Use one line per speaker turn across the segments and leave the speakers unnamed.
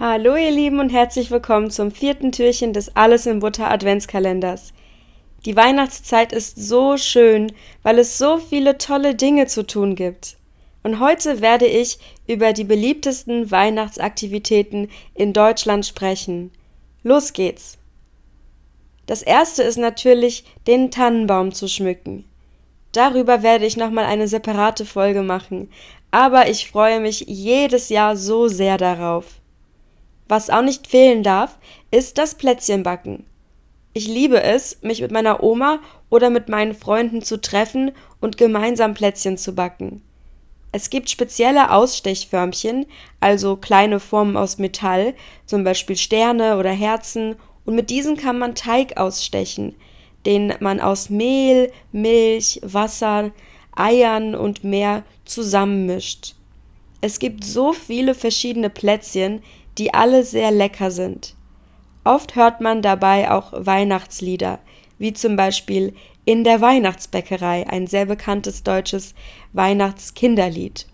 Hallo ihr Lieben und herzlich willkommen zum vierten Türchen des Alles in Butter Adventskalenders. Die Weihnachtszeit ist so schön, weil es so viele tolle Dinge zu tun gibt. Und heute werde ich über die beliebtesten Weihnachtsaktivitäten in Deutschland sprechen. Los geht's! Das erste ist natürlich, den Tannenbaum zu schmücken. Darüber werde ich nochmal eine separate Folge machen, aber ich freue mich jedes Jahr so sehr darauf. Was auch nicht fehlen darf, ist das Plätzchenbacken. Ich liebe es, mich mit meiner Oma oder mit meinen Freunden zu treffen und gemeinsam Plätzchen zu backen. Es gibt spezielle Ausstechförmchen, also kleine Formen aus Metall, zum Beispiel Sterne oder Herzen, und mit diesen kann man Teig ausstechen, den man aus Mehl, Milch, Wasser, Eiern und mehr zusammenmischt. Es gibt so viele verschiedene Plätzchen, die alle sehr lecker sind. Oft hört man dabei auch Weihnachtslieder, wie zum Beispiel In der Weihnachtsbäckerei, ein sehr bekanntes deutsches Weihnachtskinderlied.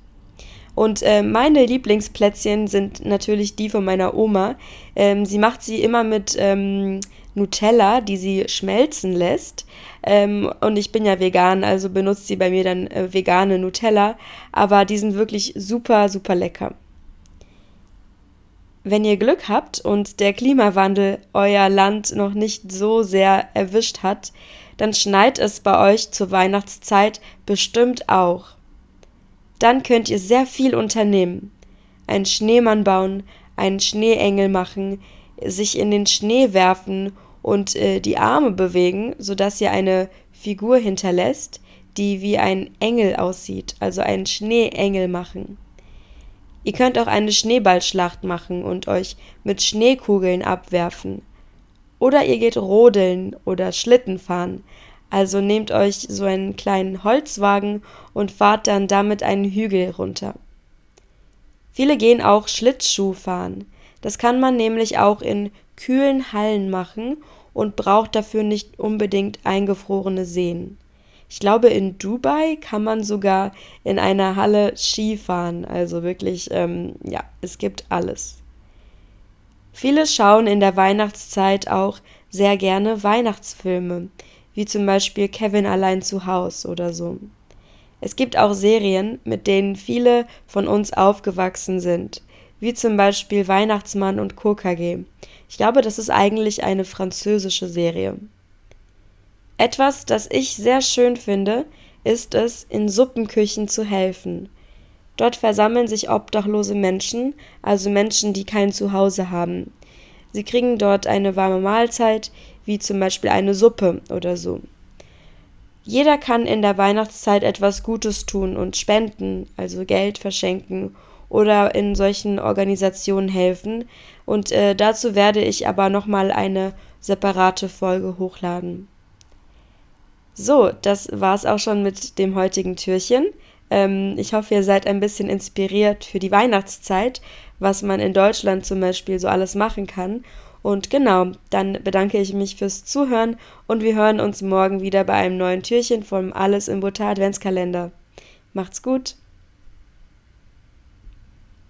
Und äh, meine Lieblingsplätzchen sind natürlich die von meiner Oma. Ähm, sie macht sie immer mit ähm, Nutella, die sie schmelzen lässt. Ähm, und ich bin ja vegan, also benutzt sie bei mir dann äh, vegane Nutella. Aber die sind wirklich super, super lecker. Wenn ihr Glück habt und der Klimawandel euer Land noch nicht so sehr erwischt hat, dann schneit es bei euch zur Weihnachtszeit bestimmt auch. Dann könnt ihr sehr viel unternehmen. Einen Schneemann bauen, einen Schneeengel machen, sich in den Schnee werfen und äh, die Arme bewegen, sodass ihr eine Figur hinterlässt, die wie ein Engel aussieht, also einen Schneeengel machen. Ihr könnt auch eine Schneeballschlacht machen und euch mit Schneekugeln abwerfen. Oder ihr geht rodeln oder Schlitten fahren. Also nehmt euch so einen kleinen Holzwagen und fahrt dann damit einen Hügel runter. Viele gehen auch Schlittschuh fahren. Das kann man nämlich auch in kühlen Hallen machen und braucht dafür nicht unbedingt eingefrorene Seen. Ich glaube, in Dubai kann man sogar in einer Halle Ski fahren. Also wirklich, ähm, ja, es gibt alles. Viele schauen in der Weihnachtszeit auch sehr gerne Weihnachtsfilme, wie zum Beispiel Kevin allein zu Haus oder so. Es gibt auch Serien, mit denen viele von uns aufgewachsen sind, wie zum Beispiel Weihnachtsmann und KKG. Ich glaube, das ist eigentlich eine französische Serie. Etwas, das ich sehr schön finde, ist es, in Suppenküchen zu helfen. Dort versammeln sich obdachlose Menschen, also Menschen, die kein Zuhause haben. Sie kriegen dort eine warme Mahlzeit, wie zum Beispiel eine Suppe oder so. Jeder kann in der Weihnachtszeit etwas Gutes tun und spenden, also Geld verschenken oder in solchen Organisationen helfen. Und äh, dazu werde ich aber nochmal eine separate Folge hochladen. So, das war's auch schon mit dem heutigen Türchen. Ähm, ich hoffe, ihr seid ein bisschen inspiriert für die Weihnachtszeit, was man in Deutschland zum Beispiel so alles machen kann. Und genau, dann bedanke ich mich fürs Zuhören und wir hören uns morgen wieder bei einem neuen Türchen vom Alles im Butter Adventskalender. Macht's gut!